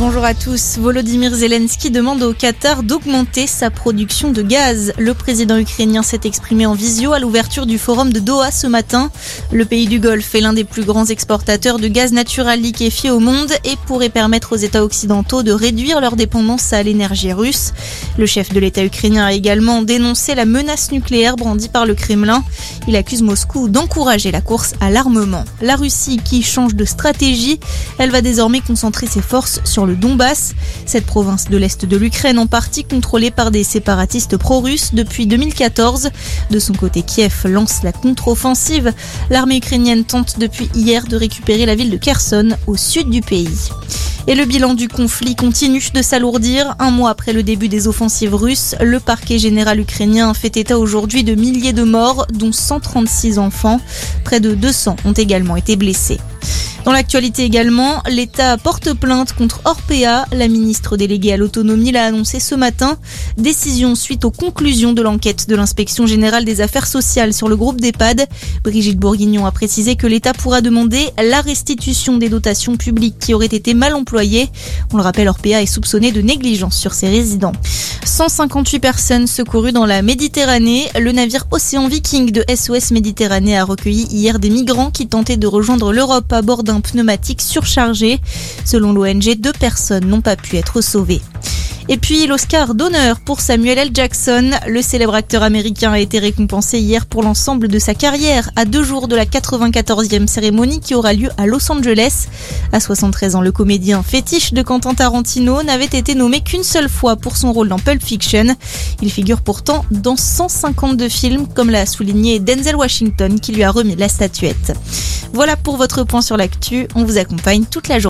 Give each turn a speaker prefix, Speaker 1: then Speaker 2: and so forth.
Speaker 1: Bonjour à tous. Volodymyr Zelensky demande au Qatar d'augmenter sa production de gaz. Le président ukrainien s'est exprimé en visio à l'ouverture du forum de Doha ce matin. Le pays du Golfe est l'un des plus grands exportateurs de gaz naturel liquéfié au monde et pourrait permettre aux États occidentaux de réduire leur dépendance à l'énergie russe. Le chef de l'État ukrainien a également dénoncé la menace nucléaire brandie par le Kremlin. Il accuse Moscou d'encourager la course à l'armement. La Russie qui change de stratégie, elle va désormais concentrer ses forces sur le le Donbass. Cette province de l'Est de l'Ukraine en partie contrôlée par des séparatistes pro-russes depuis 2014. De son côté, Kiev lance la contre-offensive. L'armée ukrainienne tente depuis hier de récupérer la ville de Kherson au sud du pays. Et le bilan du conflit continue de s'alourdir. Un mois après le début des offensives russes, le parquet général ukrainien fait état aujourd'hui de milliers de morts, dont 136 enfants. Près de 200 ont également été blessés. Dans l'actualité également, l'État porte plainte contre Orpea. La ministre déléguée à l'autonomie l'a annoncé ce matin. Décision suite aux conclusions de l'enquête de l'inspection générale des affaires sociales sur le groupe d'EHPAD. Brigitte Bourguignon a précisé que l'État pourra demander la restitution des dotations publiques qui auraient été mal employées. On le rappelle, Orpea est soupçonné de négligence sur ses résidents. 158 personnes secourues dans la Méditerranée. Le navire Océan Viking de SOS Méditerranée a recueilli hier des migrants qui tentaient de rejoindre l'Europe à bord d'un pneumatique surchargé. Selon l'ONG, deux personnes n'ont pas pu être sauvées. Et puis l'Oscar d'honneur pour Samuel L. Jackson. Le célèbre acteur américain a été récompensé hier pour l'ensemble de sa carrière à deux jours de la 94e cérémonie qui aura lieu à Los Angeles. À 73 ans, le comédien fétiche de Quentin Tarantino n'avait été nommé qu'une seule fois pour son rôle dans Pulp Fiction. Il figure pourtant dans 152 films, comme l'a souligné Denzel Washington qui lui a remis la statuette. Voilà pour votre point sur l'actu. On vous accompagne toute la journée.